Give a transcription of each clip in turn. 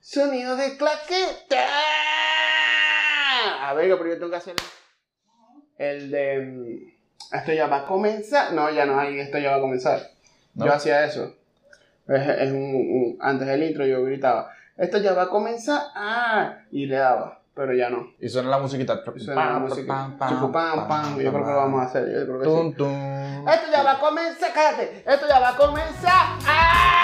Sonido de claqueta. A ver, pero yo tengo que hacer el de. mm, Esto ya va a comenzar. No, ya no hay, esto ya va a comenzar. ¿No? Yo hacía eso. Es, es un- un- antes del intro yo gritaba, esto ya va a comenzar. Ah, y le daba, pero ya no. Y suena la musiquita. Suena la música. Pam, pam. Yo creo que lo vamos a hacer. Yo creo que sí. Tum, tum. Esto ya va a comenzar, cállate. Esto ya va a comenzar. ¡Ah!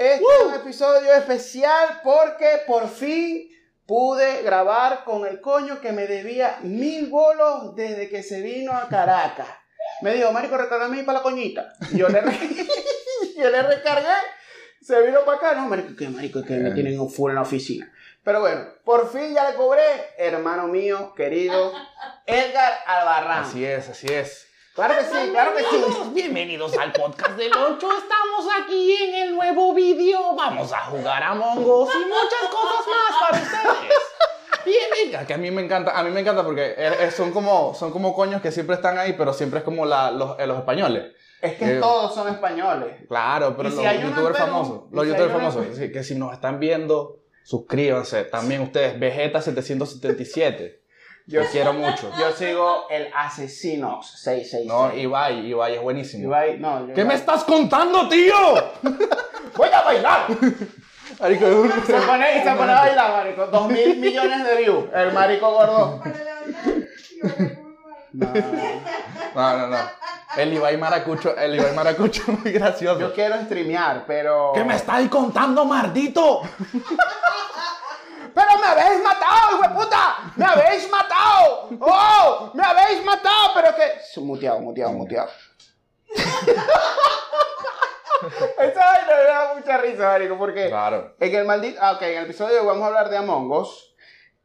Este es un episodio especial porque por fin pude grabar con el coño que me debía mil bolos desde que se vino a Caracas. Me dijo, Marico, recárgame para la coñita. Yo le, yo le recargué, se vino para acá. No, Marico, que Marico, que me tienen un full en la oficina. Pero bueno, por fin ya le cobré, hermano mío, querido, Edgar Albarrán. Así es, así es. Claro que sí, claro que sí. Bienvenidos al podcast del 8. Estamos aquí en el nuevo vídeo. Vamos a jugar a Mongos y muchas cosas más para ustedes. Bienvenidos. Que a mí me encanta, a mí me encanta porque eh, eh, son como, son como coños que siempre están ahí, pero siempre es como la- los, eh, los españoles. Es que Eh, todos son españoles. Claro, pero ¿Y si los hay uno youtubers famosos, ¿Y los si hay youtubers uno famosos, sí, que si nos están viendo, suscríbanse. También ustedes, Vegeta777. Yo quiero mucho. Yo sigo el asesino 666. No, Ibai, Ibai es buenísimo. Ibai, no, yo- ¿Qué me estás contando, tío? ¡Voy a bailar! Marico, Se pone y se pone a bailar, marico. Dos mil millones de views. El marico gordo. No, No, no, no. El Ibai Maracucho, el Ibai Maracucho es muy gracioso. yo quiero streamear, pero. ¿Qué me estáis contando, maldito? ¡Pero me habéis matado, hijo de puta! ¡Me habéis matado! ¡Oh! ¡Me habéis matado! Pero que. Muteado, muteado, muteado. Esa vaina me da mucha risa, marico, porque. Claro. En el maldito. Ah, ok, en el episodio vamos a hablar de Among Us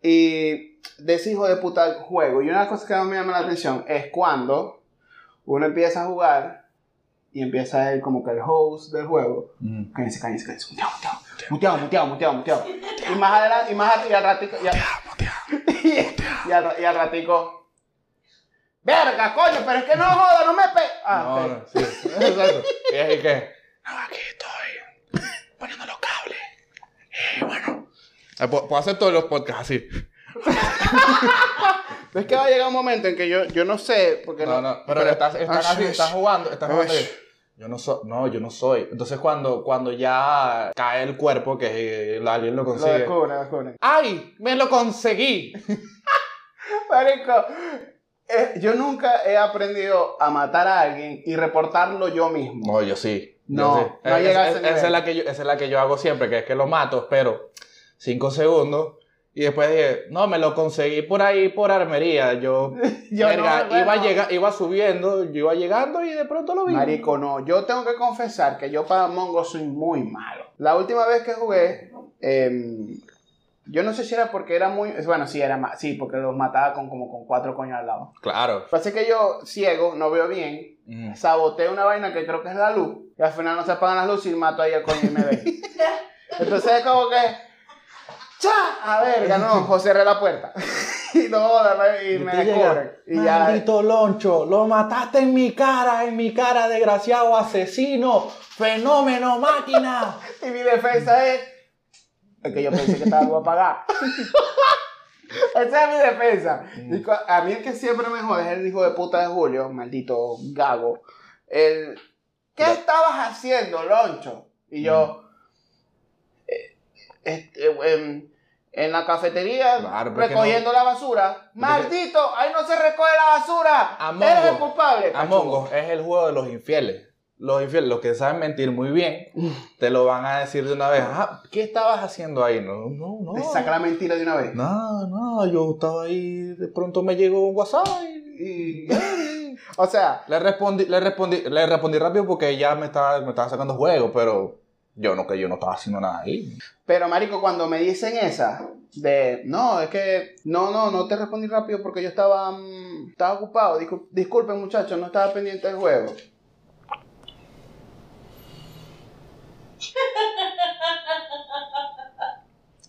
y de ese hijo de puta juego. Y una cosas que me llama la atención es cuando uno empieza a jugar y empieza él como que el host del juego. Mm. Cállense, cállense, cállense. Muteado, muteado, muteado, muteado, muteado, muteado. Y más adelante, y más y al ratico. Y al, y al, y al ratico. Verga, coño, pero es que no joda, no me pe. Ah, No, ok. no, sí. Exacto. Y es que. No, aquí estoy poniendo los cables. Y bueno. Eh, Puedo hacer todos los podcasts así. Es que va a llegar un momento en que yo, yo no sé, porque No, no, pero, estás, estás, Ah, así, sí, estás jugando, estás jugando. Yo no soy, no, yo no soy. Entonces cuando, cuando ya cae el cuerpo, que el alien lo Lo consigue. descubre, lo descubre. ¡Ay! ¡Me lo conseguí! Marico, eh, yo nunca he aprendido a matar a alguien y reportarlo yo mismo. No, yo sí. yo No, sí. no Eh, llega a es- ese es- nivel. esa, es la que yo, esa es la que yo hago siempre, que es que lo mato, espero cinco segundos. Y después dije, no, me lo conseguí por ahí, por armería. Yo, Yo verga, no, bueno. iba, llega, iba subiendo, yo iba llegando y de pronto lo vi. Marico, no. Yo tengo que confesar que yo para Mongo soy muy malo. La última vez que jugué, em, yo no sé si era porque era muy... Bueno, sí, era sí, porque los mataba con, como con cuatro coños al lado. Claro. Lo que pasa es que yo, ciego, no veo bien, Mm. saboteé una vaina que creo que es la luz, y al final no se apagan las luces y mato ahí al coño y me ve. Entonces es como que... ¡Cha! A ver, ganó, José cerré la puerta. y no, y me llega, descubren. Y ya... Maldito loncho, lo mataste en mi cara, en mi cara, desgraciado asesino, fenómeno máquina. Y mi defensa es... Es que yo pensé que estaba algo apagado. Esa es mi defensa. Y cu- a mí el que siempre me jode es el hijo de puta de Julio, maldito gago. El, ¿Qué estabas haciendo, Loncho? Y yo... este, en la cafetería Claro, pero es que recogiendo la basura. ¡Maldito! ¡Ahí no se recoge la basura! ¡Eres el culpable! Among Us es el juego de los infieles. Los infieles, los que saben mentir muy bien, te lo van a decir de una vez. Ah, ¿qué estabas haciendo ahí? No, no, no. Te saca la mentira de una vez. No, no, yo estaba ahí, de pronto me llegó un WhatsApp y... y- O sea, le respondí, le respondí, le respondí rápido porque ya me estaba, me estaba sacando juego, pero yo no, que yo no estaba haciendo nada ahí. Pero, marico, cuando me dicen esa, de, no, es que, no, no, no te respondí rápido porque yo estaba, mm, Estaba ocupado. Discul- disculpen, muchachos, no estaba pendiente del juego.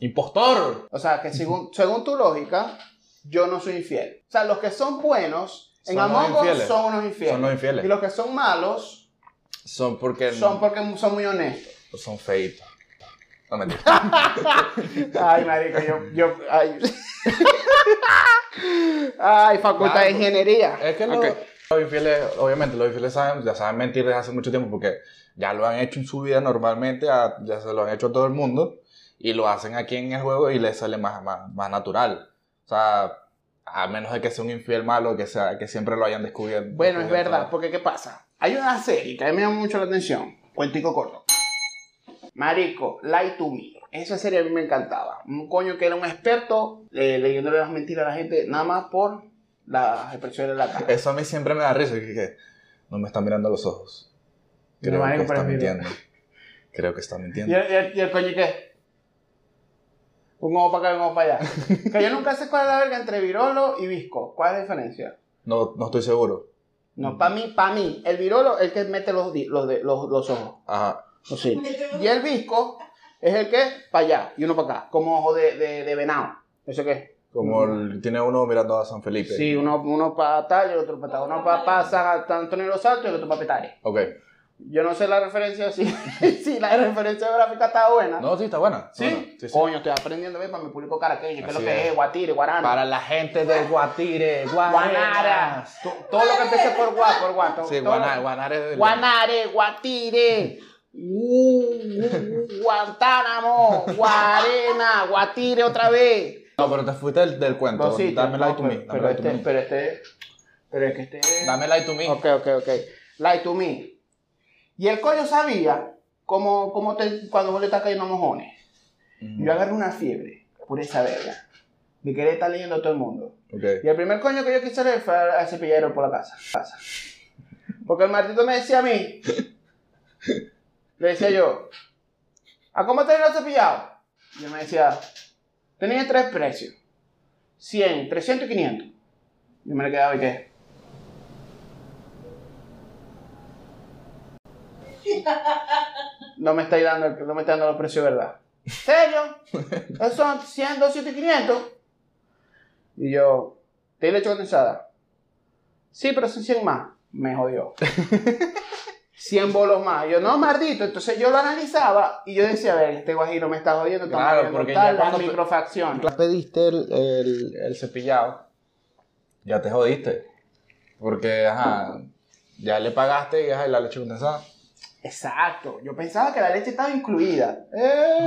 ¡Impostor! O sea, que según, según tu lógica, yo no soy infiel. O sea, los que son buenos en Among Us son unos infieles. Son los infieles. Y los que son malos Son porque son porque son muy honestos. Son feitos. No mentira. Ay, marico, yo, yo, ay. ay, facultad de Claro. ingeniería. Es que Ok. los infieles, obviamente, los infieles saben, ya saben mentir desde hace mucho tiempo porque ya lo han hecho en su vida normalmente, a- ya se lo han hecho a todo el mundo y lo hacen aquí en el juego y les sale más, más, más natural. O sea, a menos de que sea un infiel malo, que, sea, que siempre lo hayan descubierto. Bueno, es verdad, porque ¿qué pasa? Hay una serie que a mí me llama mucho la atención. Cuentico corto. Marico, Lie to Me. Esa serie a mí me encantaba. Un coño que era un experto eh, leyéndole las mentiras a la gente nada más por las expresiones de la cara. Eso a mí siempre me da risa, que, que no me están mirando a los ojos. Creo que está es mintiendo. Creo que está ¿Y mintiendo. el, y el- y el coño qué? Un ojo para acá y un ojo para allá. que yo nunca sé cuál es la verga entre virolo y visco. ¿Cuál es la diferencia? No, no estoy seguro. No, para mí, para mí, el virolo es el que mete los, los, los, los ojos. Ajá. Y el visco es el que para allá y uno para acá, como ojo de, de, de venado. ¿Eso qué? Como el- tiene uno mirando a San Felipe. Sí, uno, uno para tal y el otro para tal. Uno para San Antonio de los Altos y el otro para Petare. Ok. Yo no sé la referencia, si, si la referencia gráfica está buena. No, sí, está buena. ¿Sí? Bueno, sí, sí. Coño, estoy aprendiendo bien para mi público caraqueño, que es lo que es. guatire, guarana. Para la gente de Guatire, Guanara. Guanaras. To- Todo lo que empiece por gua, por gua. to- Sí, Guanare, Guanare Guanare, Guatire, uh, Guantánamo, Guarena, Guatire otra vez. No, pero te fuiste del, del cuento. No, sí, Dame no, like to me. pero, Dame pero like to este, me. pero este, pero es que este. Dame like to me. Ok, ok, ok. Like to me. Y el coño sabía cómo, cómo te, cuando vos le estás cayendo mojones. Ujú. Yo agarré una fiebre por esa verga. De querer estar leyendo a todo el mundo. Ok. Y el primer coño que yo quise leer fue al cepillero por la casa. casa. Porque el martito me decía a mí, le decía yo, ¿a cómo tenés el cepillado? Y él me decía, tenía tres precios, 100, 300 y 500. Yo me le quedaba y qué. No me estáis dando, el- no me estáis dando los precios de verdad. ¿Serio? Esos son 100, 200 y 500. Y yo, ¿te leche condensada? Sí, pero son 100 más. Me jodió. 100 bolos más. Yo, no, maldito. Entonces yo lo analizaba y yo decía, a ver, este guajiro me está jodiendo. estamos Claro, porque tal, ya las cuando- microfracciones. pediste el, el, el cepillado, ya te jodiste. Porque, ajá, ya le pagaste y ajá, la leche condensada. Exacto. Yo pensaba que la leche estaba incluida. Eh.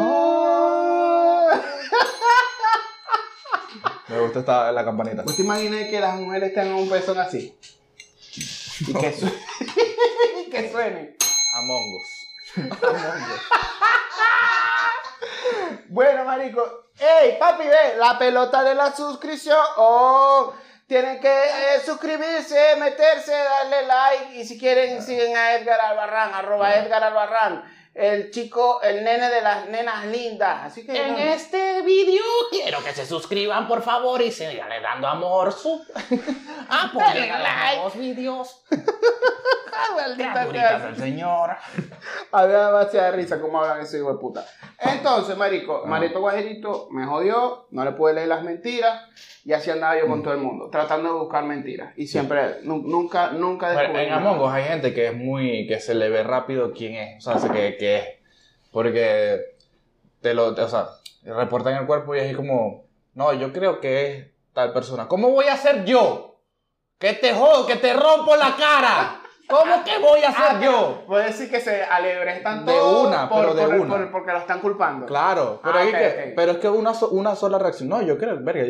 Me gusta esta, la campanita. ¿Usted imagina que las mujeres tengan un pezón así? Y que, su- y que suenen. Among Us. Bueno, marico. ¡Ey, papi, ve! La pelota de la suscripción. ¡Oh! Tienen que eh, suscribirse, meterse, darle like. Y si quieren, siguen a Edgar Albarrán, arroba Edgar Albarrán. El chico, el nene de las nenas lindas. Así que. En no. este vídeo quiero que se suscriban por favor y sigan dando amor. Su... Apoyen a like. los vídeos. Ah, maldita del Señor. A mí me da demasiada risa cómo hablan ese hijo de puta. Entonces, marico, Marito Guajerito me jodió, no le pude leer las mentiras y así andaba yo con todo el mundo, tratando de buscar mentiras. Y siempre, nu- nunca, nunca descubrí en nada. Among Us hay gente que es muy. que se le ve rápido quién es. O sea, se- que, que es. Porque te lo. O sea, reportan el cuerpo y es como. No, yo creo que es tal persona. ¿Cómo voy a ser yo? Que te jodo, que te rompo la cara. ¿Cómo que voy a ser Ah, yo? Puede decir que se alebrestan De todo una, por- pero de por- una. por- porque lo están culpando. Claro, pero, Ah, que- pero es que una, so- una sola reacción. No, yo creo, verga,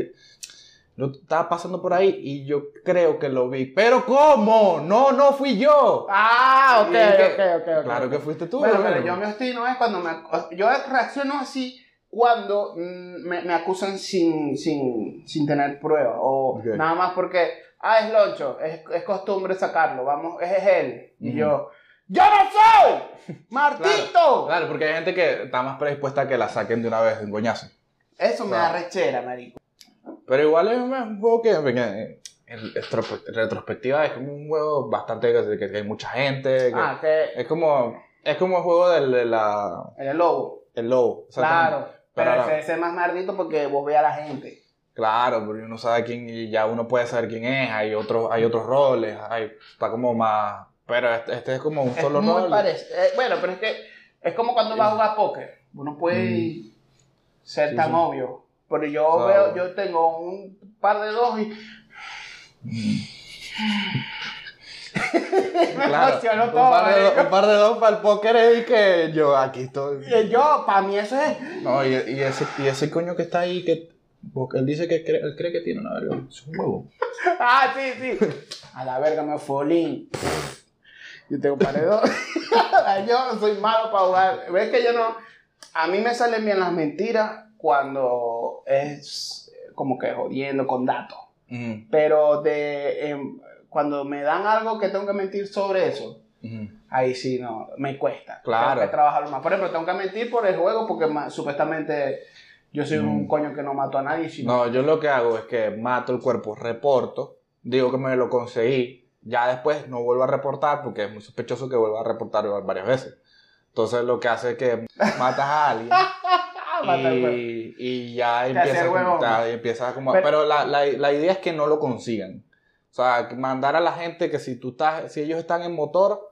yo estaba pasando por ahí y yo creo que lo vi. ¿Pero cómo? No, no fui yo. Ah, ok, que- ok, ok, ok. Claro que fuiste tú. Bueno, pero yo me obstino es cuando me... Yo reacciono así cuando mm, me, me acusan sin, sin, sin tener pruebas. O nada más porque, ah, es Loncho, es, es costumbre sacarlo, vamos, ese es él. Y yo, ¡yo no soy! ¡Martito! Claro, porque hay gente que está más predispuesta a que la saquen de una vez de un coñazo. Eso me Claro. da rechera, marico. Pero igual es un juego que, en en retrospectiva es como un juego bastante que, que hay mucha gente. que- Ah, que Es como es como el juego del de la el lobo. el lobo. Claro. Pero ese es más maldito porque vos ve a la gente. Claro, porque uno sabe quién y ya uno puede saber quién es, hay otros hay otros roles, hay está como más pero este, este es como un Es solo muy rol. parecido. Eh, bueno, pero es que es como cuando vas a jugar póker. Uno puede ser Mm. Sí, tan sí. obvio. Pero yo veo, yo tengo un par de dos y me Claro, emocionó un, todo. par de, marico. un par de dos para el póker es que yo aquí estoy. Y Yo, para mí eso es. No, y, y ese, y ese coño que está ahí, que porque él dice que cree, él cree que tiene una verga. Es un huevo. Ah, sí, sí. A la verga me folín. Yo tengo par de dos. yo soy malo para jugar. ¿Ves que yo no? A mí me salen bien las mentiras cuando es eh, como que jodiendo con datos. Pero de em, cuando me dan algo que tengo que mentir sobre eso, ahí sí no, me cuesta. Claro. Tengo que trabajarlo más. Por ejemplo, tengo que mentir por el juego porque supuestamente yo soy un Mm. coño que no mato a nadie. Sino No, yo lo que hago es que mato el cuerpo, reporto, digo que me lo conseguí, ya después no vuelvo a reportar porque es muy sospechoso que vuelva a reportar varias veces. Entonces lo que hace es que matas a alguien y, y ya Te empieza, hace como, ya empieza como... Pero- Pero, la, la, la idea es que no lo consigan. O sea, mandar a la gente que si tú estás, si ellos están en motor,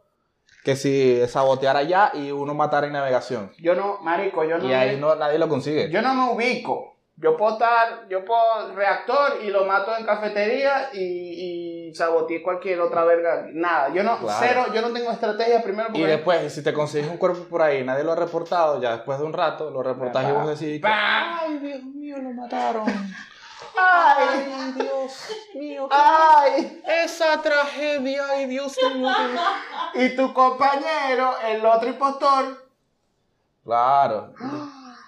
que si sabotear allá y uno matar en navegación. Yo no, marico, yo no, Y ahí no, nadie lo consigue. yo no me ubico. Yo puedo estar, yo puedo reactor y lo mato en cafetería y, y saboteé cualquier otra verga. Nada, yo no, Claro. cero, yo no tengo estrategia primero Y porque... después, si te consigues un cuerpo por ahí y nadie lo ha reportado, ya después de un rato lo reportas y vos decís, que, ay, Dios mío, lo mataron. ¡Ay! Ay, Dios mío, ¡Ay! esa tragedia, ay, Dios mío. Y tu compañero, el otro impostor, Claro.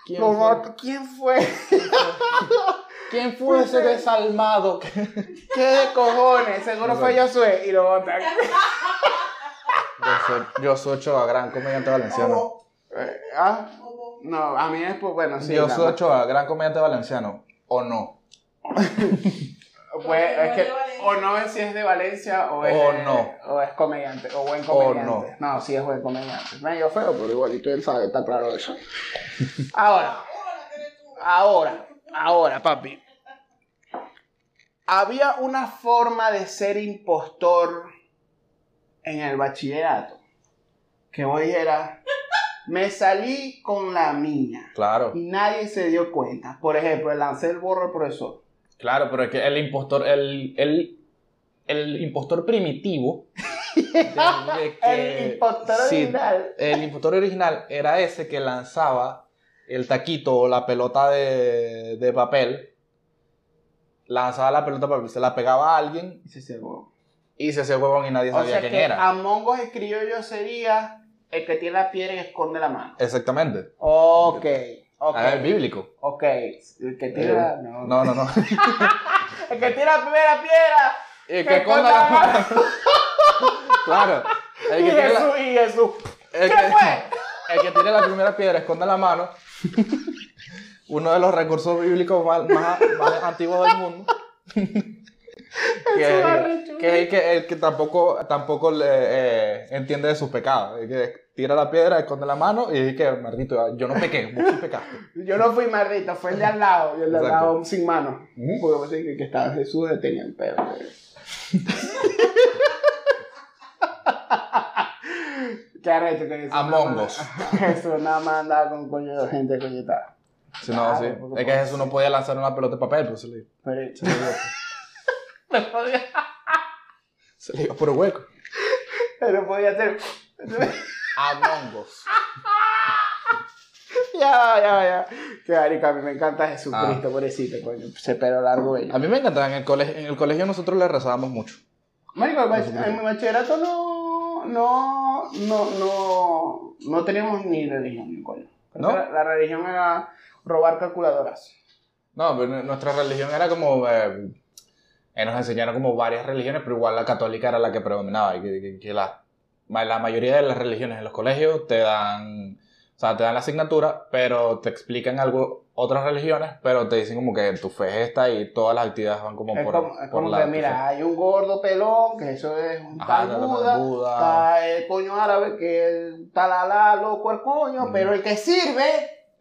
¿Quién lo fue? ¿quién fue? ¿Quién fue ese desalmado? que- ¿Qué de cojones? Seguro fue Josué y lo botan. Yo soy, Ochoa, gran comediante valenciano. Eh, ¿Ah? No, a mí es pues bueno, sí. yo soy Ochoa, gran comediante valenciano. ¿O no? Pues, es que o no es si es de Valencia o es, O no. o es comediante o buen O comediante. no. sí es buen comediante. Medio feo, pero igualito él sabe, está claro eso. Ahora, ahora, ahora, papi. Había una forma de ser impostor en el bachillerato que vos dijeras, me salí con la mía Claro. y nadie se dio cuenta. Por ejemplo, lancé el borro al profesor. Claro, pero es que el impostor, el, el, el impostor primitivo. de- de que- El impostor sí, original. El impostor original era ese que lanzaba el taquito o la pelota de, de papel. Lanzaba la pelota de papel, se la pegaba a alguien Y se cegó. y se y nadie O sabía sea quién que era. Among Us escribió yo sería el que tiene la piedra y esconde la mano. Exactamente. Ok, ok. Ah, es bíblico. Ok, el que tira... No. No, no, no. El que tira la primera piedra. Y Que que esconda la mano. claro. El Y que, la, Jesús, y Jesús. el ¿Qué que- fue? el que tiene la primera piedra esconde la mano. Uno de los recursos bíblicos más antiguos del mundo. que, arrecho. que es el que, el que tampoco, tampoco le, eh, entiende de sus pecados. Que tira la piedra, esconde la mano y dice que, maldito, yo no pequé, vos sí pecaste. Yo no fui maldito, fue el de al lado. Y el de al lado sin mano. Ujú. Porque pensé que, que estaba Jesús tenía el pelo. Qué arrecho que Jesús. Among nada Us. más- Jesús nada más andaba con coño gente coñetada. Si no, Claro, sí. Es que Jesús no podía lanzar una pelota de papel, se le, Pero, no podía, se le dio por hueco. pero podía ser. Among Us. ya, ya, ya. Qué marica, a mí me encanta Jesucristo, Ah. pobrecito, coño. Ese pelo largo bello. A mí me encantaba. En el, colegio, en el colegio nosotros le rezábamos mucho. Marico, en mi bachillerato no, no, no, no, no teníamos ni religión, ni coño. ¿No? La, la religión era robar calculadoras. No, pero nu- nuestra religión era como... eh, eh, nos enseñaron como varias religiones, pero igual la católica era la que predominaba. Y que, que- que la, la mayoría de las religiones en los colegios te dan... O sea, te dan la asignatura, pero te explican algo, otras religiones, pero te dicen como que tu fe es esta y todas las actividades van como Es por, como, es por como la que, mira, fe. hay un gordo pelón, que eso es un Ajá, tal Buda, Buda. está el coño árabe, que es el tal Alá, loco el coño, Mm. pero el que sirve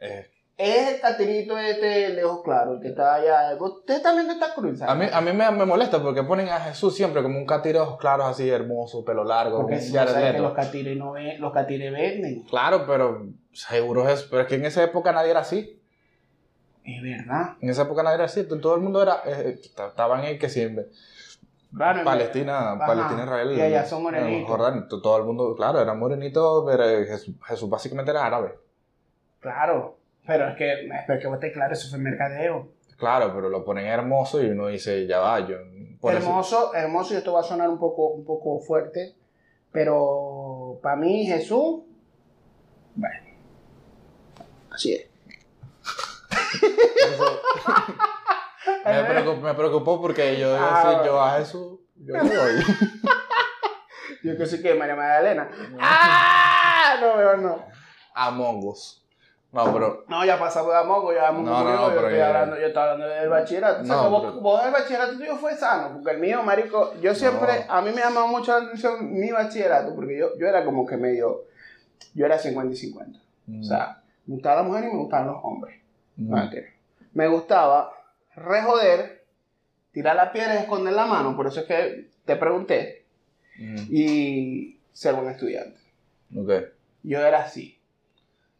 Eh, es el catirito este de ojos claros, el que está allá. Usted también está cruz. a mí, a mí me, me molesta porque ponen a Jesús siempre como un catire de ojos claros así, hermoso, pelo largo, Porque si Jared no sabes que Leto. los catires no ven, los catires venden. Claro, pero seguro es, pero es que en esa época nadie era así. Es verdad. En esa época nadie era así, todo el mundo era, eh, estaban ahí que siempre. Claro, en Palestina, Ajá. Palestina, Israel. Y allá son morenitos. Jordán, to- todo el mundo, claro, era morenito, pero Jesús, Jesús básicamente era árabe. Claro. Pero es que, espero que vos estés claro, eso fue mercadeo. Claro, pero lo ponen hermoso y uno dice, ya va, yo. eso- hermoso, hermoso, y esto va a sonar un poco, un poco fuerte, pero para mí Jesús, bueno, así es. eso- me, preocupó, me preocupó porque yo Ah, yo a Jesús, yo le doy. Yo que sí que María Magdalena. ¡Ah! No, mejor no. Among Us. No, pero. No, ya pasamos de Amongo, ya Amongo No, no, murió, no, yo, pero estoy hablando, yo estaba hablando del bachillerato. O sea, No, vos, vos el bachillerato tuyo fue sano, porque el mío, marico, yo siempre, a mí me llamaba mucho la atención mi bachillerato, porque yo, yo era como que medio, yo era 50 y 50. O sea, me gustaba la mujer y me gustaban los hombres. mm, No. Me gustaba rejoder, tirar la piedra y esconder la mano, por eso es que te pregunté, mm, y ser buen estudiante. ok. Yo era así.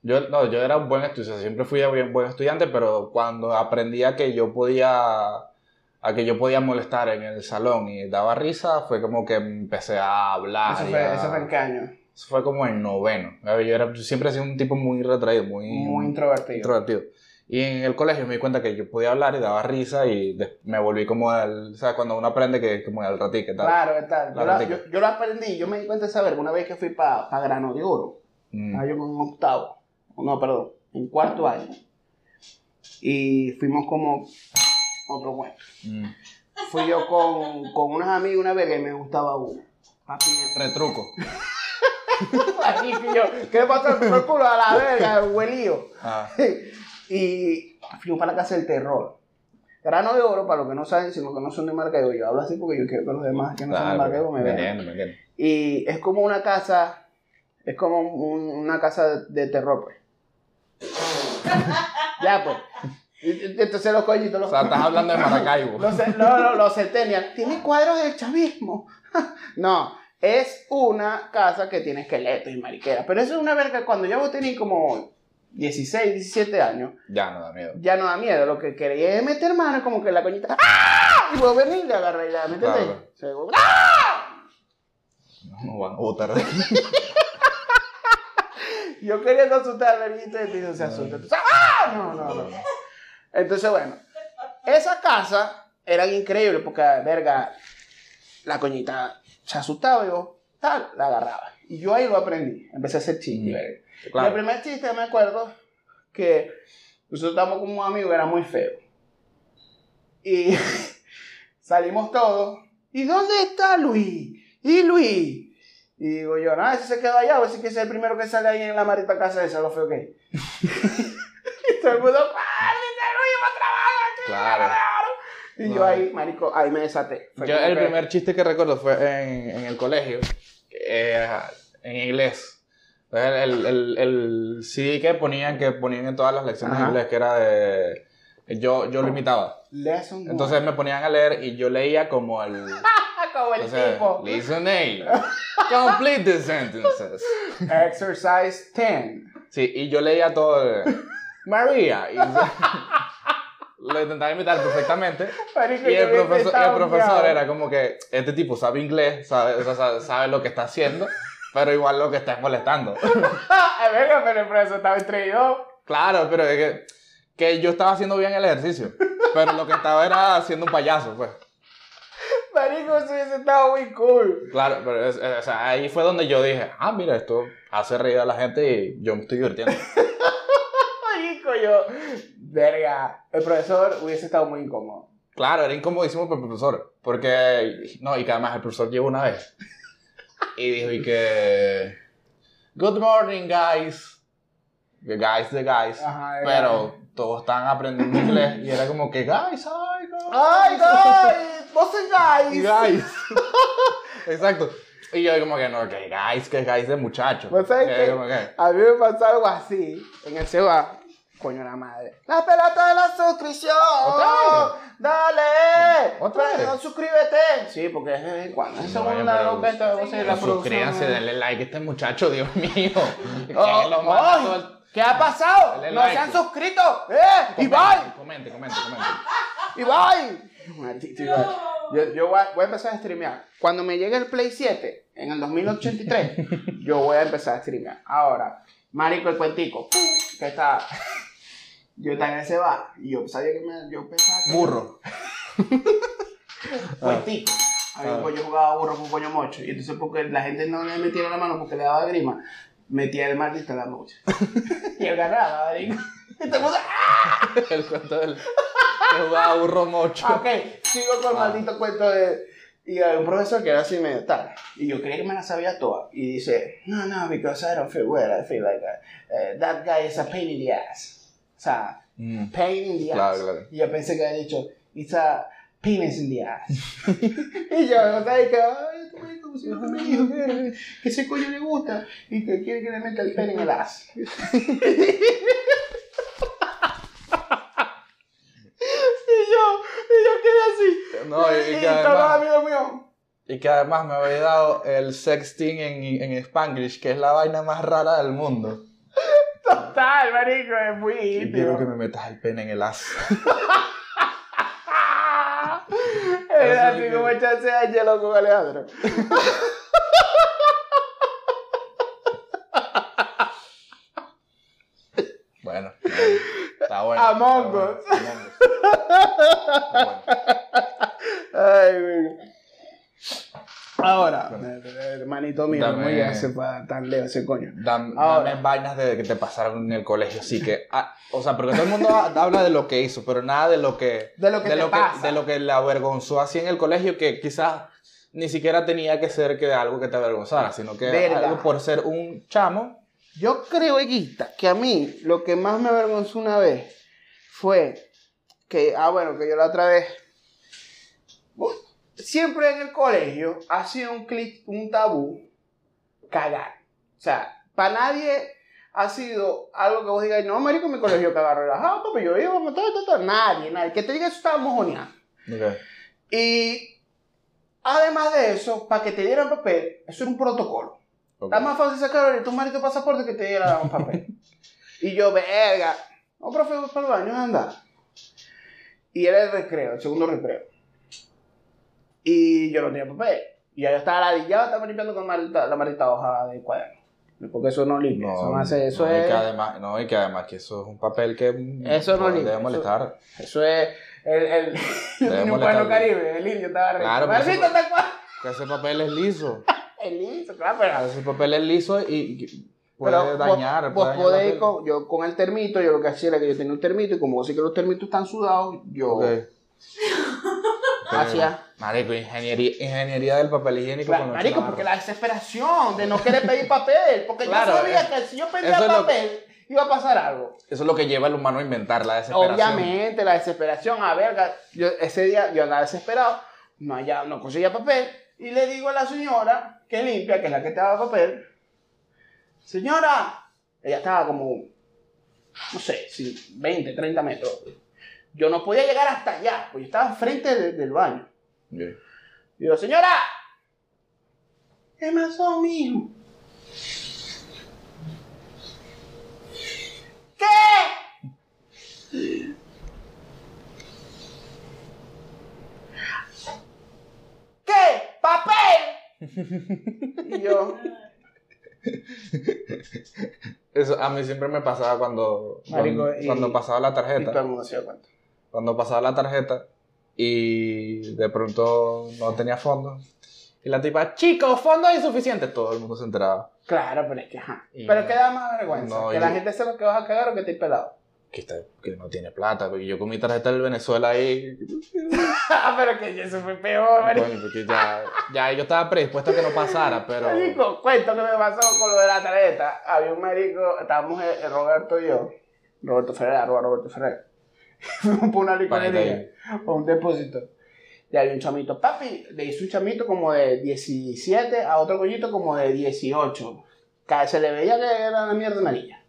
Yo, no, yo era un buen estudiante, siempre fui un buen estudiante, pero cuando aprendí a que yo podía, a que yo podía molestar en el salón y daba risa, fue como que empecé a hablar. Eso fue, a- eso fue en qué año. eso fue como en noveno. Yo, era, yo siempre he sido un tipo muy retraído, muy, Muy introvertido. introvertido. Y en el colegio me di cuenta que yo podía hablar y daba risa y me volví como el, sea, cuando uno aprende que como el ratique, tal. Claro, ¿qué tal? Yo, Claro, la- yo, yo lo aprendí, yo me di cuenta de saber una vez que fui para Grano de Oro. Mm, Estaba yo con un octavo, no, perdón, en cuarto año. Y fuimos como otro cuento. mm. Fui yo con, con unos amigos una vez que me gustaba uno. Papi, Retruco. aquí fui yo. ¿Qué al primer culo a la verga, huelío? Ah, y fuimos para la casa del terror. Grano de oro, para los que no saben, si los que no son de Maracaibo, yo hablo así porque yo quiero que los demás que no son de Maracaibo me me vean. Y es como una casa, es como un- una casa de terror, pues. Ya, pues. Entonces los coñitos, O los, sea, estás hablando de Maracaibo. los, no, no, los centennials, tiene cuadros del chavismo. no, es una casa que tiene esqueletos y mariqueras. Pero eso es una verga, cuando ya vos tenés como 16, 17 años, Ya no da miedo. ya no da miedo. Lo que quería es meter mano, como que la coñita, ¡ah! Y vos venís y le agarras y la metes ahí. Claro. Se- ¡ah! No, no van a de aquí. Yo queriendo asustar al verguito y no se asusta. Entonces, ¡ah! No, no, no. Entonces, bueno, esa casa eran increíbles porque, verga, la coñita se asustaba y yo, tal, la agarraba. Y yo ahí lo aprendí. Empecé a hacer chistes, el primer chiste me acuerdo que nosotros estábamos con un amigo que era muy feo. Y salimos todos. ¿Y dónde está Luis? ¿Y Luis? Y digo yo, nada, ese se quedó allá, ver si que ese es el primero que sale ahí en la marita casa esa, lo feo que es. y todo el mundo, ¡ah, dice Luis, va a trabajar! Claro. Y No. yo ahí, marico, ahí me desaté. Fue Yo el que- primer chiste que recuerdo fue en, en el colegio, eh, en inglés. El, el, el, el CD que ponían, que ponían en todas las lecciones Ajá. de inglés, que era de... Yo, yo lo imitaba. Entonces me ponían a leer y yo leía como el... como el Entonces, tipo. listen A. Complete the sentences. Exercise 10. Sí, y yo leía todo de... María. Y, lo intentaba imitar perfectamente. Marico, Y el profesor, el profesor era como que este tipo sabe inglés, sabe, o sea, sabe, sabe lo que está haciendo, pero igual lo que está es molestando. Ah, verga, pero el profesor estaba dos. Claro, pero es que, que yo estaba haciendo bien el ejercicio, pero lo que estaba era haciendo un payaso, pues. Marico, eso hubiese estado muy cool. Claro, pero o sea, ahí fue donde yo dije, ah, mira, esto hace reír a la gente y yo me estoy divirtiendo. Marico, yo. Verga, el profesor hubiese estado muy incómodo. Claro, era incomodísimo para el profesor, porque, no, y que además el profesor llegó una vez y dijo y que, good morning, guys. The guys, the guys. Ajá, pero todos estaban aprendiendo inglés y era como que guys, ay, guys. ¡Ay, guys! ¡Vos sois guys! guys. Exacto. Y yo como que no, que guys, que guys de muchachos. ¿Vos sabés Que qué? como que- A mí me pasó algo así en el Seba. Coño la madre. La pelota de la suscripción. ¿Otra Dale. ¿Otra Pero vez? suscríbete. Sí, porque es de vez en cuando. Es No, pero- loca esta vos sabés, la producción. Suscríbanse, denle like a este muchacho, Dios mío. Que Oh, lo manda ay, todo el- ¿Qué ha pasado? Dale No like. se han suscrito. ¡Eh! Comente, ¡Ibai! Comente, comente, comente. ¡Ibai! Maldito. Yo, yo voy, a, voy a empezar a streamear. Cuando me llegue el Play 7, en el 2083, yo voy a empezar a streamear. Ahora, Marico, el cuentico, que está... Yo estaba en ese bar y yo sabía que me... Yo pensaba que... Burro. Cuentico. A mí, Ah. pues, yo jugaba burro con coño mocho. Y entonces, porque la gente no le metía la mano porque le daba grima, metía el maldito en la mocha. y él ganaba, marico. Y todo el mundo, El cuento del. Que jugaba burro mocho. Ah, Ok, sigo con el Ah. maldito cuento de. Y hay un profesor que era así medio tal. Y yo creía que me la sabía toda. Y dice, no, no, because I don't feel well. I feel like uh, uh, that guy is a pain in the ass. O sea, Mm. pain in the Claro, ass. claro. Y yo pensé que había dicho, it's a penis in the ass. y yo, no sabía que, ay, tú me como si no me dijo que, que ese coño le gusta y que quiere que le meta el pene en el ass. y yo, y yo quedé así. No, y, y que además, y que además me había dado el sexting en, en Spanglish, que es la vaina más rara del mundo. Total, marico, es muy íntimo. quiero que me metas el pene en el as. Era Así así como echarse a hielo con Alejandro. Bueno, está bueno. Among está bueno, Us. Among Us. Está bueno. Ay, güey. Ahora, hermanito mío, Dame- no me llegas para tan lejos ese coño. Ahora. Dame vainas de que te pasaron en el colegio, sí que, ah, o sea, porque todo el mundo ha- habla de lo que hizo, pero nada de lo que, De lo que te pasa. de lo que le avergonzó así en el colegio, que quizás ni siquiera tenía que ser que algo que te avergonzara, sino que Verga. algo por ser un chamo. Yo creo, Eguita, que a mí lo que más me avergonzó una vez fue que, ah, bueno, que yo la otra vez. Siempre en el colegio ha sido un, clic, un tabú cagar. O sea, para nadie ha sido algo que vos digas, no, marico, en mi colegio cagar relajado, papi, yo iba a matar, nadie, nadie. Que te diga eso estaba mojoneando. Y además de eso, para que te dieran papel, eso era un protocolo. Ok. Está más fácil sacar ahorita un maldito pasaporte que te diera un papel. y yo, verga. No, profe, para el baño, anda. Y era el recreo, el segundo recreo. Y yo no tenía papel. Y ya yo estaba ladillado, estaba limpiando con maldita- la maldita hoja de cuaderno. Porque eso no limpia, eso no hace, eso no, y es... que además, no, y que además que eso es un papel que Eso no limpia, debe molestar. Eso es el, el, un pueblo caribe, el indio estaba rico. Claro, cual. Que ese papel es liso. El indio, claro, pero... Ese papel es liso y y puede Pero vos- dañar. Vos, puede dañar la podés, con, yo con el termito, yo lo que hacía era que yo tenía un termito y como vos sé que los termitos están sudados, yo Ok. hacía. Marico, ingeniería, ingeniería del papel higiénico. Claro, con marico, porque la desesperación de no querer pedir papel, porque Claro, yo sabía es- que si yo pedía papel iba a pasar algo. Eso es lo que lleva al humano a inventar la desesperación. Obviamente, la desesperación, a ver, yo, ese día yo andaba desesperado, no, hallaba- no conseguía papel, y le digo a la señora que limpia, que es la que te daba papel, señora, ella estaba como, no sé, si 20, 30 metros. Yo no podía llegar hasta allá, pues yo estaba enfrente de- del baño. Ok. Digo, señora, ¿qué pasó, mijo? ¿Qué? ¿Qué? ¡Papel! Y yo, Eso a mí siempre me pasaba cuando, Marico, cuando, y- cuando pasaba la y todo tarjeta. el mundo se dio cuenta. Cuando pasaba la tarjeta y de pronto no tenía fondos. Y la tipa, chicos, fondos insuficientes. Todo el mundo se enteraba. Claro, pero es que, ajá. Y- Pero ¿qué da más vergüenza? No, ¿Que la gente sepa que vas a cagar o que te pelado? que, está, que no tiene plata, porque yo con mi tarjeta del Venezuela ahí, Ah, pero que eso fue peor, coño, porque ya, ya yo estaba predispuesto a que no pasara, pero... Marico, cuento que me pasó con lo de la tarjeta. Había un marico, estábamos eh, Roberto y yo, Roberto Ferrer, arroba Roberto Ferrer. Fuimos por una licorería, por un depósito. Y había un chamito, papi, le hizo un chamito como de 17 a otro coñito como de 18. Cada- Se le veía que era una mierda amarilla.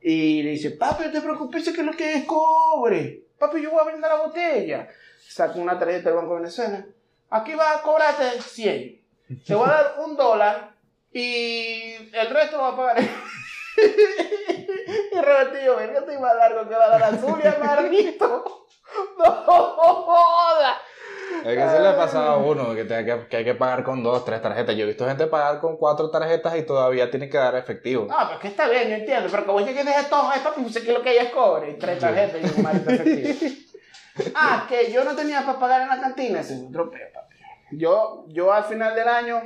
Y le dice, papi, no te preocupes, que lo que es cobre. Papi, yo voy a vender la botella. Saca una tarjeta del Banco de Venezuela. Aquí va a cobrarte 100. Te voy a dar un dólar y el resto va a pagar. y yo, venga, estoy más largo que la de la Zulia, marnito. No joda. Es que se le pasaba a uno, que, tenga que, que hay que pagar con dos, tres tarjetas. Yo he visto gente pagar con cuatro tarjetas y todavía tiene que dar efectivo. No, pero es que está bien, yo entiendo. Pero como yo que dejé todo esto, pues sé que lo que ella es cobre. Y tres tarjetas y un marito efectivo. Ah, que yo no tenía para pagar en la cantina. Ese es otro peo, papi. Yo, yo al final del año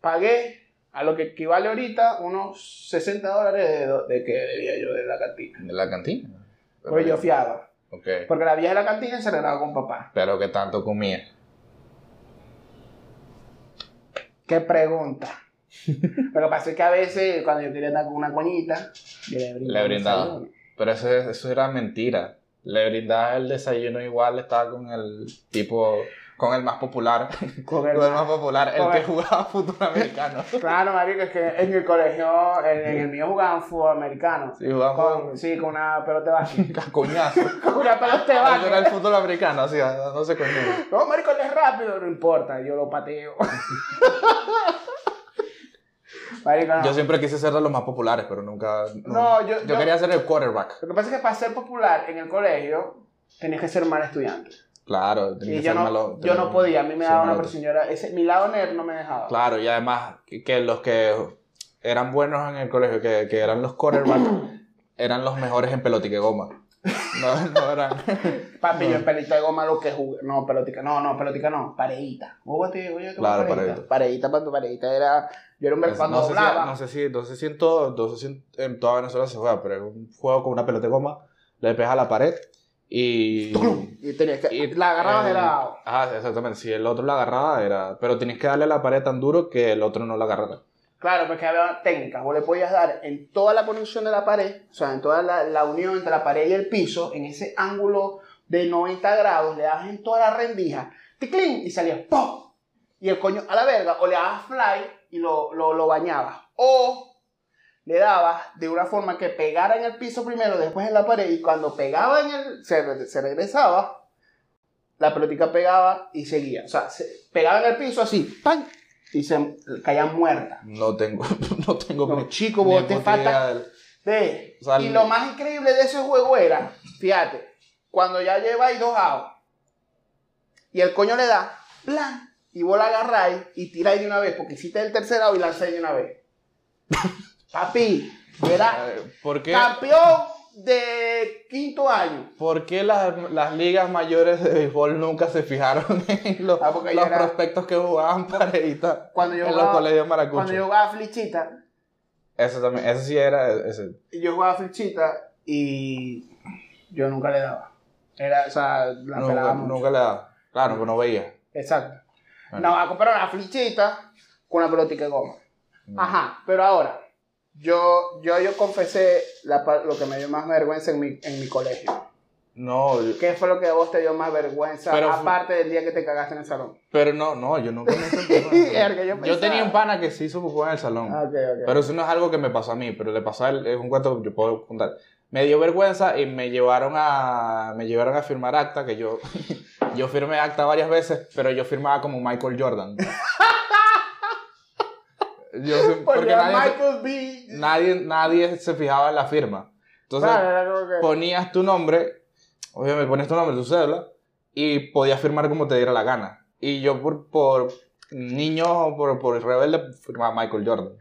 pagué a lo que equivale ahorita unos 60 dólares de, de que debía yo de la cantina. ¿De la cantina? Pues yo fiaba. Porque la vieja de la cantina se arreglaba con papá. Pero que tanto comía. ¿Qué pregunta? Lo que pasa es que a veces, cuando yo quería andar con una coñita, yo le brindaba. Le brindaba. Pero eso, eso era mentira. Le brindaba el desayuno igual, estaba con el tipo, con el más popular. Con Con el- el más popular, el que el- jugaba fútbol americano. Claro, marico, es que en el colegio, en, en el mío jugaban fútbol americano. Sí, jugaban Con, fútbol. sí, con una pelota de básquet. Coñazo. con una pelota de era el fútbol americano, así, no sé coño. No, marico, él es rápido, no importa, yo lo pateo. marico, no. Yo siempre quise ser de los más populares, pero nunca. No, yo- yo- quería ser el quarterback. Lo que pasa es que para ser popular en el colegio, tenías que ser mal estudiante. Claro, tenía Y que yo ser no, malo- yo no podía, a mí me daba una presión. era- ese, mi lado nerd no me dejaba. Claro, y además que, los que eran buenos en el colegio, que, que eran los quarterbacks, eran los mejores en pelotique goma. No, no eran. Papi, yo en pelota de goma lo que jugué. No, pelotica, no, no, pelotica no, pareíta. Vos te digo, yo tengo Claro, pareíta. pareíta. Papi, pareíta era. Yo era un cuando doblaba. no sé si, no sé si en todo, no sé si en, en toda Venezuela se juega, pero es un juego con una pelota de goma, le pegas a la pared y. Y tenías que. y la agarrabas de el- lado. Ajá, exactamente. Si el otro la agarraba, era. Pero tienes que darle a la pared tan duro que el otro no la agarrara. Claro, porque había técnicas. Vos le podías dar en toda la conexión de la pared, o sea, en toda la, la unión entre la pared y el piso, en ese ángulo de 90 grados, le dabas en toda la rendija, ticlin, y salía ¡pum! Y el coño a la verga, o le dabas fly y lo, lo, lo bañabas. O le dabas de una forma que pegara en el piso primero, después en la pared, y cuando pegaba en el. se, se regresaba, la pelotica pegaba y seguía. O sea, se pegaba en el piso así, ¡pam! Y se caía muerta. No tengo. No tengo. No, chico, vos te falta. sea, y lo más increíble de ese juego era, fíjate, cuando ya lleváis dos outs y el coño le da, plan, y vos la agarráis y tiráis de una vez, porque hiciste el tercer out y lanzáis de una vez. Papi, era ¿Por qué? campeón de quinto año. ¿Por qué las, las ligas mayores de béisbol nunca se fijaron en los, Ah, los era- prospectos que jugaban paredita Cuando yo en los colegios maracuchos? Cuando yo jugaba flichita, Ese también, ese sí era ese. yo jugaba flichita y yo nunca le daba. Era, o sea, la Nunca, pelaba mucho. nunca le daba. Claro, pues no veía. Exacto. Bueno. No, a comprar una flichita con una pelotica de goma. Ajá, pero ahora, yo, yo, yo confesé la lo que me dio más vergüenza en mi, en mi colegio. No, yo- ¿Qué fue lo que a vos te dio más vergüenza, Pero fue- aparte del día que te cagaste en el salón? pero no, no, yo salón. yo Yo tenía un pana que sí hizo popó en el salón. Ah, ok, ok. Pero eso no es algo que me pasó a mí, pero le pasó a él, es un cuento que yo puedo contar. Me dio vergüenza y me llevaron a, me llevaron a firmar acta, que yo, yo firmé acta varias veces, pero yo firmaba como Michael Jordan. Yo, Porque nadie, se- Michael B. nadie, nadie se fijaba en la firma. Entonces Claro, que- ponías tu nombre, obviamente ponías tu nombre, tu cédula, y podías firmar como te diera la gana. Y yo por, por niño, por, por rebelde, firmaba Michael Jordan.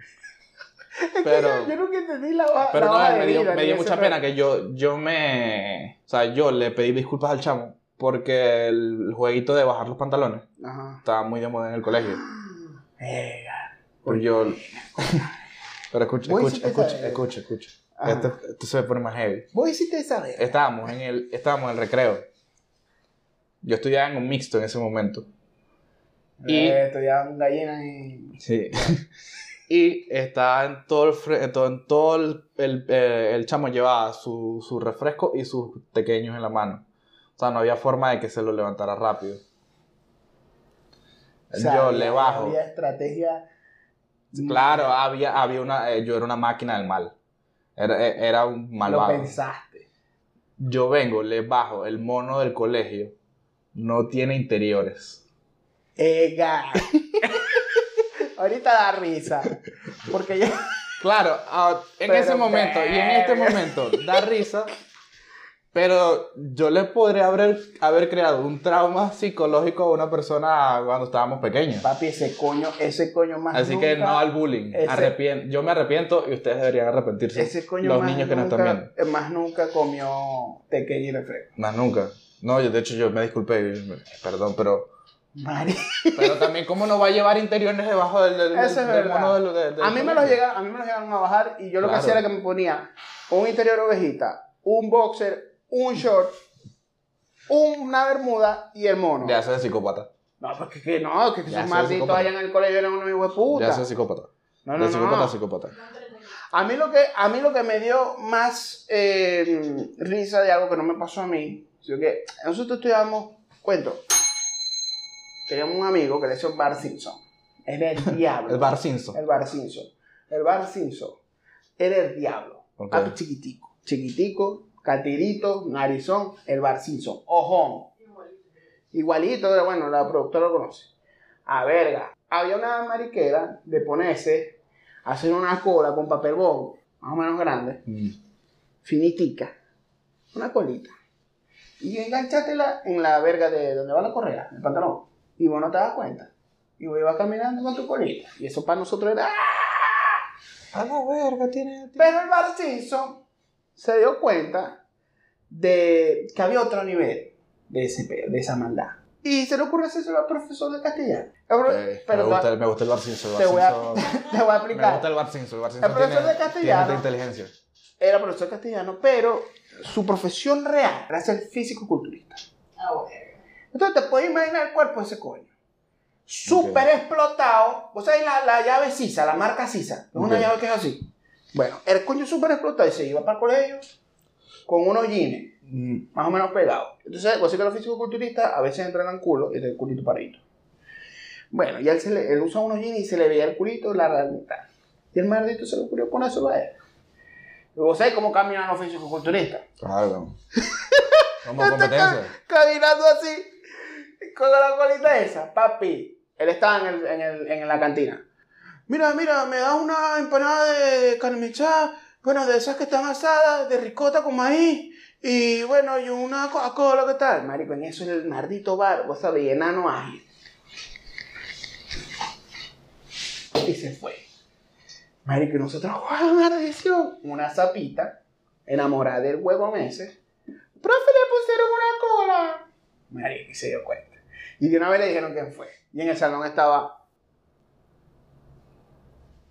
Pero... yo nunca entendí la Pero la no, me dio, vida, me dio mucha pena que yo, yo me... O sea, yo le pedí disculpas al chamo porque el jueguito de bajar los pantalones Ajá. estaba muy de moda en el colegio. Verga. Pues yo... Pero escucha, escucha, escucha, escucha, escucha. Esto, esto se pone más heavy. Vos hiciste esa vez. Estábamos en el, estábamos en el recreo. Yo estudiaba en un mixto en ese momento. Y- Eh, estudiaban gallinas y. Sí. y estaba en todo el, en todo, en todo el, el, eh, el chamo llevaba su, su refresco y sus pequeños en la mano. O sea, no había forma de que se lo levantara rápido. O sea, yo le bajo. Había estrategia. Claro, había, había una, eh, yo era una máquina del mal. Era, eh, era un Lo malvado. pensaste. Yo vengo, le bajo, el mono del colegio no tiene interiores. Ega. Ahorita da risa. Porque yo. Claro, ah, en Pero, ese momento y en este momento da risa, pero yo le podría haber, haber creado un trauma psicológico a una persona cuando estábamos pequeños. Papi, ese coño, ese coño más. Así que no al bullying. ese- Arrepien- yo me arrepiento y ustedes deberían arrepentirse. Ese coño Los más niños que nos nunca, están viendo. Más nunca comió tequeño y refresco. Más nunca. No, yo de hecho yo me disculpé, perdón, pero, Mari. pero también cómo no va a llevar interiores debajo del, del, Eso es del verdad. mono del, del- del A mí, me los llegaron, a mí me los llegaron a bajar y yo lo que hacía era que me ponía un interior ovejita, un boxer, un short, una bermuda y el mono. Ya soy psicópata. No, porque que no, que esos malditos allá en el colegio eran unos hijos de puta. Ya soy psicópata. no, no, de psicópata no. a psicópata. A mí lo que, a mí lo que me dio más eh, risa de algo que no me pasó a mí, sino que nosotros estudiábamos, cuento, teníamos un amigo que le decía Bar Simpson. Era el diablo. El Bar Simpson. El Bar Simpson. El Bar Simpson. Era el diablo. Ok. Papi chiquitico. Chiquitico, catirito, narizón, el Bar Simpson. Ojón. Igualito, pero bueno, la productora lo conoce. A verga. Había una mariquera de ponerse, hacer una cola con papel bond, más o menos grande, Mm. finitica, una colita. Y enganchatela en la verga de donde va la correa, el pantalón. Y vos no te das cuenta. Y vos ibas caminando con tu colita. Y eso para nosotros era. ¡ah! A la verga, tiene. Pero el Bar Simpson se dio cuenta de que había otro nivel de, ese, de esa maldad. Y se le ocurre hacerse al profesor de castellano. Eh, pero me, gusta, me gusta el Bar Simpson. te voy a- te voy a Me explicar. gusta el Bar Simpson. El Bar El profesor tiene, de castellano. inteligencia. Era profesor de castellano, pero su profesión real era ser físico-culturista. Entonces te puedes imaginar el cuerpo de ese coño. Súper explotado. ¿Vos sabés la, la llave Sisa, la marca Sisa? Es una Ok. llave que es así. Bueno, el coño súper explotado y se iba para el colegio con unos jeans Mm, más o menos pegados. Entonces, vos que los físicos-culturistas a veces entrenan culo y el culito paradito. Bueno, y él, se le, él usa unos jeans y se le veía el culito la realidad. Y el maldito se le ocurrió ponérselo a él. Y vos sabés cómo caminan los físicos-culturistas. Claro. Como competencia. caminando así, con la colita esa. Papi, él estaba en, el, en, el, en la cantina. Mira, mira, me da una empanada de carne bueno, de esas que están asadas, de ricota con maíz, y bueno, y una Coca-Cola, ¿qué tal? Marico, en eso el maldito bar, vos sabés, enano ágil. Y se fue. Marico, y nosotros jugamos una edición, una zapita, enamorada del huevo meses. Profe, le pusieron una cola. Marico, y se dio cuenta. Y de una vez le dijeron quién fue. Y en el salón estaba.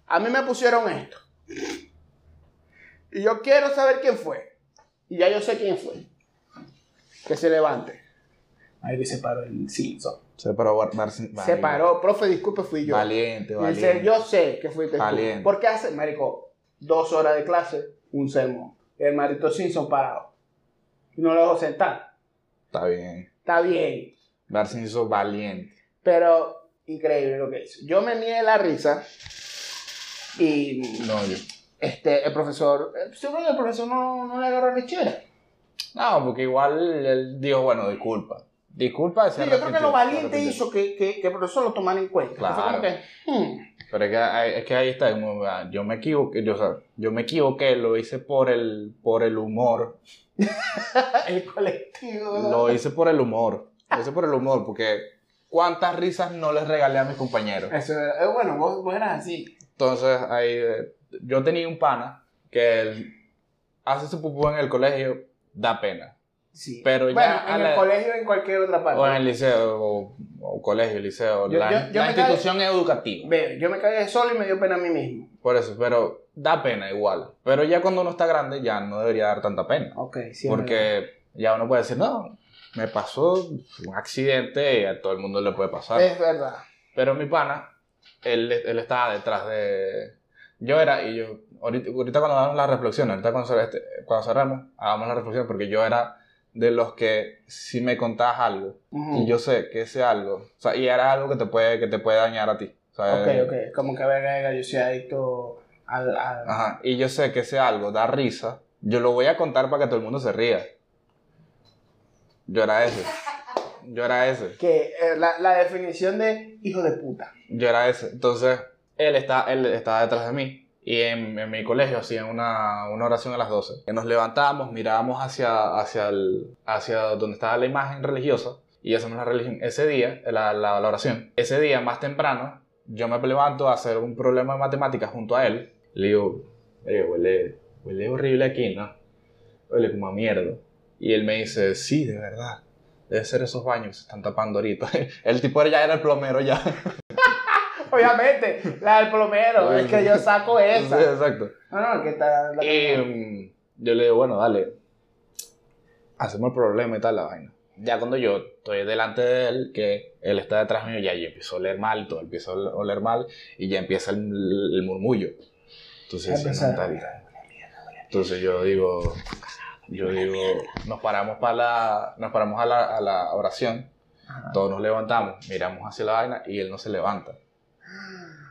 A mí me pusieron esto. Y yo quiero saber quién fue. Y ya yo sé quién fue. Que se levante. Y se paró el Simpson. Se paró Bar Simpson. Se paró. Profe, disculpe, fui yo. Valiente, Y valiente. dice, yo sé que fuiste Valiente. tú. Porque hace, marico, dos horas de clase, un sermón. El marito Simpson parado. Y no lo dejo sentar. Está bien. Está bien. Bar Simpson valiente. Pero increíble lo que hizo. Yo me mié la risa. Y No, yo. este, el profesor, eh, seguro que el profesor no, no le agarró lechera. No, porque igual él dijo, bueno, disculpa. Disculpa. Sí, yo creo que lo valiente hizo que, que, que el profesor lo tomara en cuenta. Claro. Que, hmm, Pero es que, es que ahí está, ah, yo me equivoqué, yo, o sea, yo me equivoqué, lo hice por el, por el humor, el colectivo. lo hice por el humor, lo hice por el humor, porque cuántas risas no les regalé a mis compañeros. Eso, eh, bueno, vos, vos eras así. Entonces, ahí, eh, yo tenía un pana que él hace su pupú en el colegio, da pena. Sí. Pero ya bueno, a en la- el colegio o en cualquier otra parte. O en el liceo, o, o colegio, liceo, Yo- la, yo- yo la me cagué- institución educativa. Ve, yo me cagué solo y me dio pena a mí mismo. Por eso, pero da pena igual. Pero ya cuando uno está grande ya no debería dar tanta pena. Ok, sí. porque ya uno puede decir, no, me pasó un accidente y a todo el mundo le puede pasar. Es verdad. Pero mi pana, él, él estaba detrás de... Yo era, y yo, ahorita, ahorita cuando hagamos la reflexión, ahorita cuando, este, cuando cerramos, hagamos la reflexión, porque yo era de los que si me contabas algo, Ujú. y yo sé que ese algo, o sea, y era algo que te puede, que te puede dañar a ti. o sea, Ok, ok. Como que verga, yo soy adicto al. al- Ajá, y yo sé que ese algo da risa, yo lo voy a contar para que todo el mundo se ría. Yo era ese. Yo era ese. Que eh, la, la definición de hijo de puta. Yo era ese. Entonces, él, está, él estaba detrás de mí. Y en, en mi colegio hacían una, una oración a las 12. Que nos levantábamos, mirábamos hacia, hacia, el, hacia donde estaba la imagen religiosa. Y hacemos la religión. Ese día, la, la, la oración. Ese día, más temprano, yo me levanto a hacer un problema de matemáticas junto a él. Le digo, "Oye, huele, huele horrible aquí, ¿no? Huele como a mierda. Y él me dice, sí, de verdad. Debe ser esos baños que se están tapando ahorita. El tipo ya era el plomero ya. Obviamente, la del plomero. es que yo saco Sí, esa. exacto. No, no, que está. la- Y mm, yo le digo, bueno, dale. Hacemos el problema y tal, la vaina. Ya cuando yo estoy delante de él, que él está detrás mío, ya yo empiezo a oler mal, todo empiezo a oler mal, y ya empieza el, el murmullo. Entonces, no, tal. Entonces yo digo, yo digo, nos paramos para la, nos paramos a la, a la oración, Ajá. todos nos levantamos, miramos hacia la vaina y él no se levanta.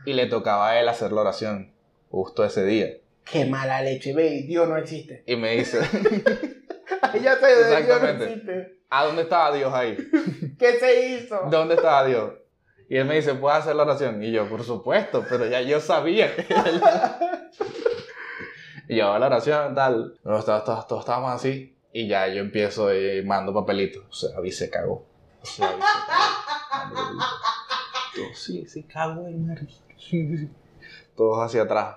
Y le tocaba a él hacer la oración justo ese día. Qué mala leche, ve, Dios no existe. Y me dice, ya sé, Dios no Exactamente. existe. ¿a dónde estaba Dios ahí? ¿Qué se hizo? ¿Dónde estaba Dios? Y él me dice, ¿puedes hacer la oración? Y yo, por supuesto, pero ya yo sabía. Y yo hago la oración, tal. Todos, todos, todos, todos estábamos así. Y ya yo empiezo y mando papelitos. O sea, Avi se cagó. O sea, se cagó. Todos, sí, se cagó el marido. Todos hacia atrás.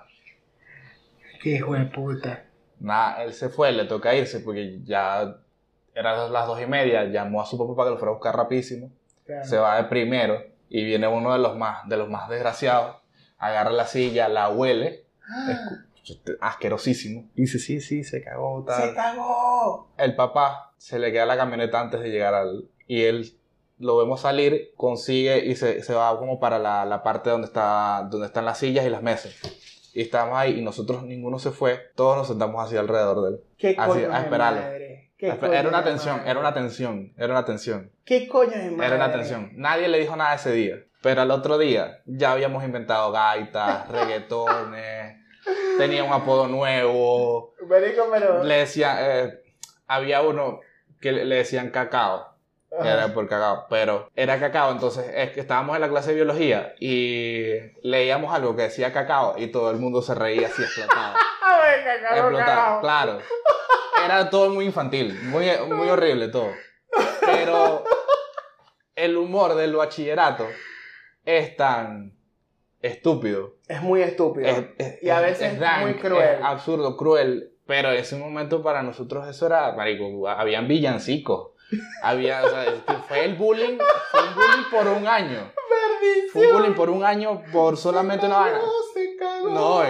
Qué hijo de puta. Nada, él se fue, le toca irse porque ya eran las dos y media. Llamó a su papá para que lo fuera a buscar rapidísimo. Claro. se va de primero y viene uno de los más, de los más desgraciados, agarra la silla, la huele, escu- asquerosísimo, y dice, sí, sí, se cagó, tal. ¡Se cagó! El papá se le queda la camioneta antes de llegar al... Y él lo vemos salir, consigue y se, se va como para la, la parte donde, está, donde están las sillas y las mesas. Y estamos ahí y nosotros ninguno se fue, todos nos sentamos así alrededor de él. ¿Qué Así, coño a esperarlo. madre? ¿Qué Era coño una tensión, madre? era una tensión, era una tensión. ¿Qué coño de madre? Era una tensión. Nadie le dijo nada ese día. Pero al otro día ya habíamos inventado gaitas, reggaetones, tenía un apodo nuevo. Marico, pero... Le decían, eh, había uno que le decían cacao, que era por cacao, pero era cacao. Entonces es que estábamos en la clase de biología y leíamos algo que decía cacao y todo el mundo se reía así explotado. Cagó, Explotado, claro. Era todo muy infantil, muy, muy horrible todo. Pero el humor del bachillerato es tan estúpido. Es muy estúpido. Es, es- Y a veces es muy cruel. es absurdo, cruel. Pero en ese momento para nosotros eso era, marico, habían villancicos. Había, o sea, es que fue el bullying, fue un bullying por un año. Fue un bullying por un año por solamente una vaina. No, se cagó. No,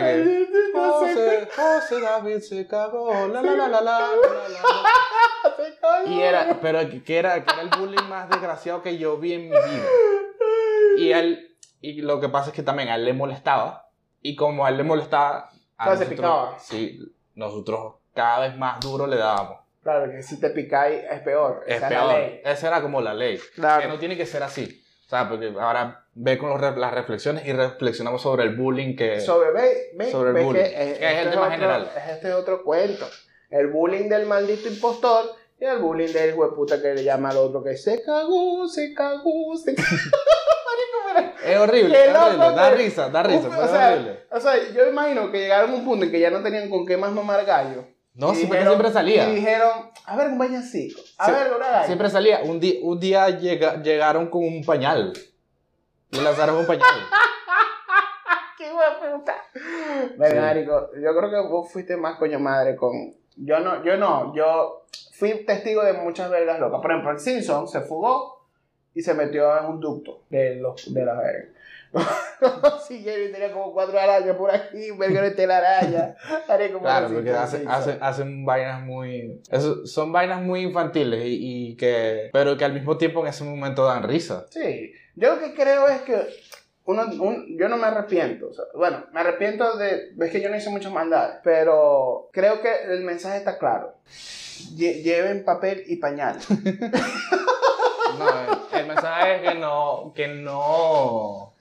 No, se José, José David se cagó, la la la la la se cagó. Y era, pero que era, que era el bullying más desgraciado que yo vi en mi vida. Y él, y lo que pasa es que también a él le molestaba. Y como a él le molestaba, a Claro, se picaba. Sí, nosotros cada vez más duro le dábamos. Claro, que si te picáis es peor. Es Esa la peor. ley. Esa era como la ley. Claro. Que no tiene que ser así. O sea, porque ahora ve con los las reflexiones y reflexionamos sobre el bullying que... Sobre, ve, ve, Sobre el ve bullying, que que es el este tema otro- general. es Este es otro cuento. El bullying del maldito impostor y el bullying del hueputa que le llama al otro que se cagó, se cagó, se cagó. Es horrible, es loco, horrible. Da risa, da risa, Uf, pero o, es sea, horrible. o sea, yo imagino que llegaron a un punto en que ya no tenían con qué más mamar gallo. No, Y siempre, dijeron- siempre salía. Y dijeron, a ver, un bañacico, a ver, una. Siempre salía. Un, di- un día llega- llegaron con un pañal. Le lanzaron un pañal. ¡Qué! Venga, marico, yo creo que vos fuiste más coño madre con... Yo no, yo no, yo fui testigo de muchas vergas locas. Por ejemplo, el Simpson se fugó y se metió en un ducto de, los, de la verga. Siguieron y tenía como cuatro arañas por aquí, verguero de telaraña. Haré como Claro, porque hacen, vainas muy... eso- son vainas muy infantiles y, y que... Pero que al mismo tiempo en ese momento dan risa. Sí, yo lo que creo es que uno, un- yo no me arrepiento. o sea, bueno, me arrepiento de. Es que yo no hice muchas maldades, pero creo que el mensaje está claro. Lle- lleven papel y pañal. No, el, el mensaje es que no... Que no...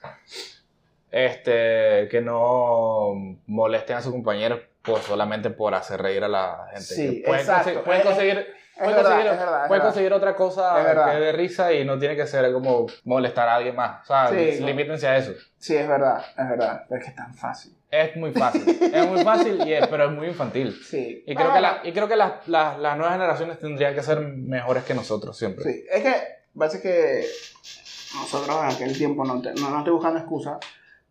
Este... Que no molesten a sus compañeros por, solamente por hacer reír a la gente. Sí, pueden exacto. pueden conseguir... Conseguir, verdad, conseguir otra cosa que dé risa y no tiene que ser como molestar a alguien más. O sea, Sí, no. limítense a eso. Sí, es verdad, es verdad. Pero es que es tan fácil. Es muy fácil. es muy fácil, y es- pero es muy infantil. Sí. Y creo Ah, que, la- y creo que las, las, las nuevas generaciones tendrían que ser mejores que nosotros siempre. Sí, es que parece que nosotros en aquel tiempo no, te- no, no estoy buscando excusas,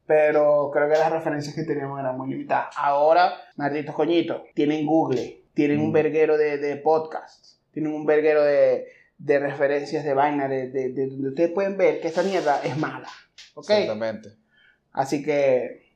pero creo que las referencias que teníamos eran muy limitadas. Ahora, malditos coñitos, tienen Google, tienen un Mm. verguero de, de podcasts, tienen un verguero de, de referencias de vaina, de, de, de donde ustedes pueden ver que esta mierda es mala. ¿Ok? Exactamente. Así que.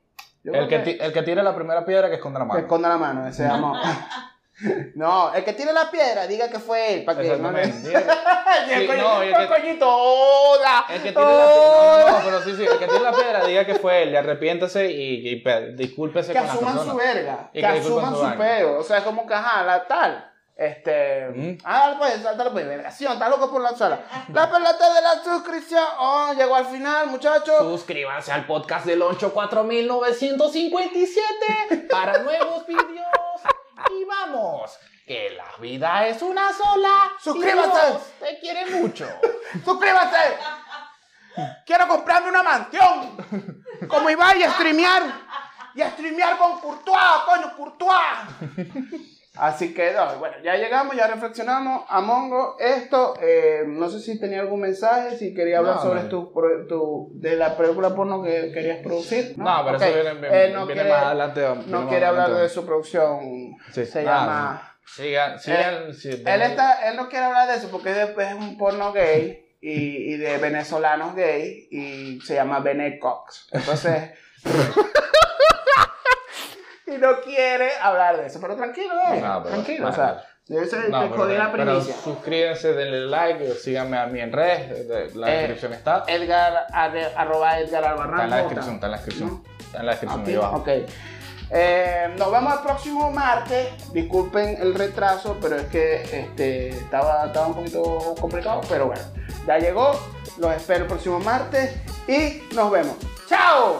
El que, ti- el que tire la primera piedra que esconda la que mano. esconda la mano, ese. No, el que tire la piedra, diga que fue él, para que Exactamente. Y el Sí, coño- no, el el que- coñito, ¡hola! El que tire la no, no, no, pero sí, sí, el que tire la piedra diga que fue él, y arrepiéntase y, y pe- discúlpese que con la asuman persona. su verga, que, asuman su peo, o sea, como que, ajá, la tal, este, ah, pues, dale pues, vergación, está loco por la sala, la pelota de la suscripción, oh, llegó al final, muchachos, Suscríbanse al podcast del 84957 para nuevos vídeos. Y vamos, que la vida es una sola. Suscríbase. Dios te quiere mucho. suscríbase, quiero comprarme una mansión, como Ibai, y a streamear, y a streamear con Courtois, coño, Courtois. Así que, no, bueno, ya llegamos, ya reflexionamos. A Mongo, esto, eh, no sé si tenía algún mensaje, si quería hablar No, sobre no. tu, tu- de la película porno que querías producir. No, pero Ok. eso viene, Eh, viene, no viene quiere, más adelante. viene no más quiere hablar de su producción, Sí. se Ah, llama... Sigan, sigan. sí, Él, está, él no quiere hablar de eso porque es un porno gay y, y de venezolanos gay y se llama Bene Cox. Entonces... y no quiere hablar de eso. Pero tranquilo, eh. No, pero- tranquilo. O sea, debe ser No, pero, la pero primicia. suscríbanse, denle like, síganme a mí en redes, de- de- la Eh, descripción está. Edgar, arroba Edgar Albarrán. Está en la ¿cómo descripción, está en la descripción. ¿No? Está en la descripción Ok, ahí abajo. ok. Eh, nos vemos el próximo martes. Disculpen el retraso, pero es que este, estaba, estaba un poquito complicado. Pero bueno, ya llegó. Los espero el próximo martes y nos vemos. ¡Chao!